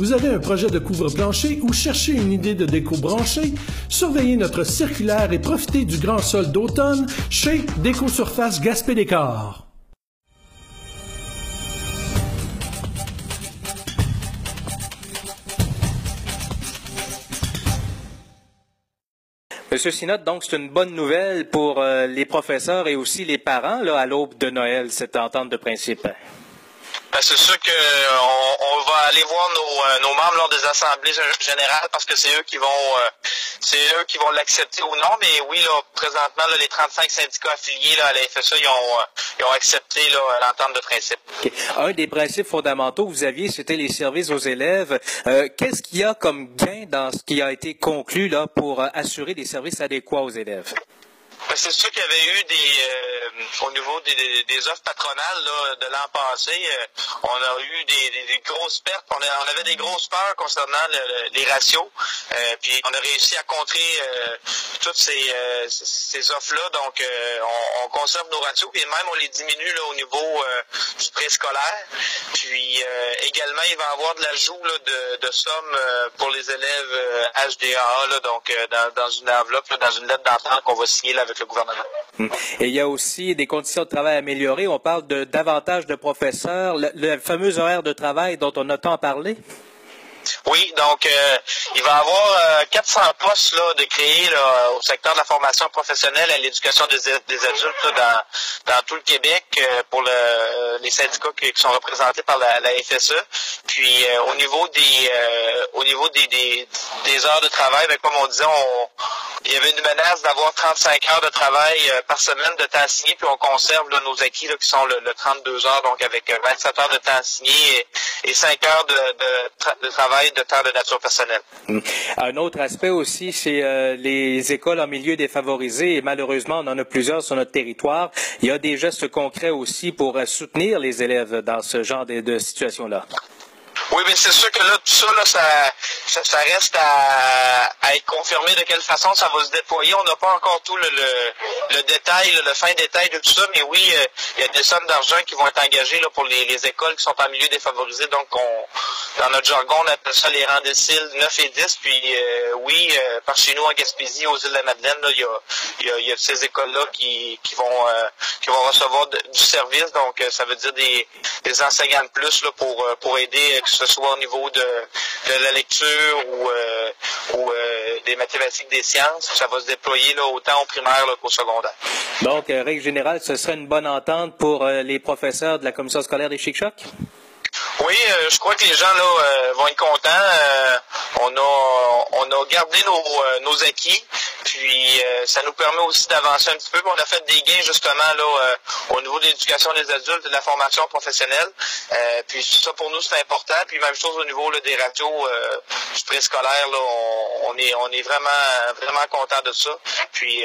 Vous avez un projet de couvre-plancher ou cherchez une idée de déco branchée? Surveillez notre circulaire et profitez du grand sol d'automne chez Déco Surface Gaspé Décor. Monsieur Sinot, donc c'est une bonne nouvelle pour euh, les professeurs et aussi les parents là, à l'aube de Noël, cette entente de principe. Ben, c'est sûr qu'on on va aller voir nos, euh, nos, membres lors des assemblées générales parce que c'est eux qui vont euh, c'est eux qui vont l'accepter ou non. Mais oui, là, présentement, là, les 35 syndicats affiliés là, à la FSA, ils ont, ils ont accepté l'entente de principe. Un des principes fondamentaux que vous aviez, c'était les services aux élèves. Euh, Qu'est-ce qu'il y a comme gain dans ce qui a été conclu là pour assurer des services adéquats aux élèves? Ben, c'est sûr qu'il y avait eu des euh, au niveau des, offres patronales de l'an passé, euh, on a eu des, grosses pertes. On, avait des grosses peurs concernant les ratios. Euh, puis on a réussi à contrer toutes ces, offres-là. Donc on, on, conserve nos ratios, puis même on les diminue au niveau du préscolaire. Puis également, il va y avoir de l'ajout de, sommes pour les élèves HDA, donc dans, une enveloppe, dans une lettre d'entente qu'on va signer avec le gouvernement. Et il y a aussi des conditions de travail améliorées. On parle de davantage de professeurs, le, fameux horaire de travail dont on a tant parlé. Oui, donc euh, il va y avoir euh, 400 postes là, de créer là, au secteur de la formation professionnelle et l'éducation des, adultes dans, tout le Québec euh, pour le, les syndicats qui, sont représentés par la, FSE. Puis euh, au niveau des au niveau des, des, heures de travail, ben, comme on disait, on, il y avait une menace d'avoir 35 heures de travail par semaine de temps signé, puis on conserve là, nos acquis là, qui sont le, le, 32 heures, donc avec 27 heures de temps signé et, et 5 heures de, travail de temps de nature personnelle. Un autre aspect aussi, c'est euh, les écoles en milieu défavorisé et malheureusement, on en a plusieurs sur notre territoire. Il y a des gestes concrets aussi pour euh, soutenir les élèves dans ce genre de situation-là. Oui, mais c'est sûr que là, tout ça, là, ça, ça, reste à, être confirmé de quelle façon ça va se déployer. On n'a pas encore tout le, le, le détail, le, fin détail de tout ça, mais oui, euh, il y a des sommes d'argent qui vont être engagées là, pour les, les, écoles qui sont en milieu défavorisé. Donc, on, dans notre jargon, on appelle ça les rangs déciles 9 et 10. Puis, euh, oui, euh, par chez nous, en Gaspésie, aux îles de la Madeleine, il y a, y, a, y a ces écoles-là qui, qui, vont, qui vont recevoir du service. Donc, ça veut dire des, des enseignants de plus là, pour, pour aider ce soit au niveau de, de la lecture ou, euh, ou euh, des mathématiques, des sciences. Ça va se déployer là, autant au primaire qu'au secondaire. Donc, euh, règle générale, ce serait une bonne entente pour les professeurs de la commission scolaire des Chic-Chocs? Oui, je crois que les gens là vont être contents. Euh, on a on a gardé nos, nos acquis, puis ça nous permet aussi d'avancer un petit peu. On a fait des gains justement là au niveau de l'éducation des adultes et de la formation professionnelle. puis ça pour nous c'est important. Puis même chose au niveau des radios du préscolaire là, on, est on est vraiment vraiment content de ça. Puis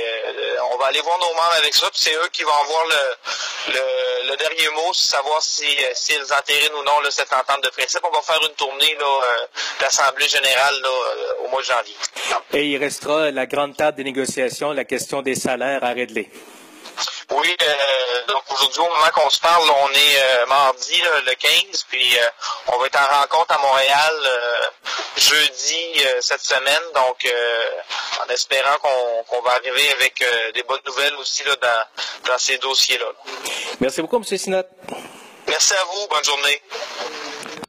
on va aller voir nos membres avec ça. Puis c'est eux qui vont avoir le, le, dernier mot, savoir si s'ils entérinent ou non cette entente de principe. On va faire une tournée là, euh, d'Assemblée générale là, euh, au mois de janvier. Et il restera la grande table des négociations, la question des salaires à régler. Oui, euh, donc aujourd'hui, au moment qu'on se parle, on est euh, mardi là, le 15, puis euh, on va être en rencontre à Montréal jeudi cette semaine, donc en espérant qu'on qu va arriver avec des bonnes nouvelles aussi là, dans, dans ces dossiers-là. Merci beaucoup, M. Sinat. Merci à vous. Bonne journée.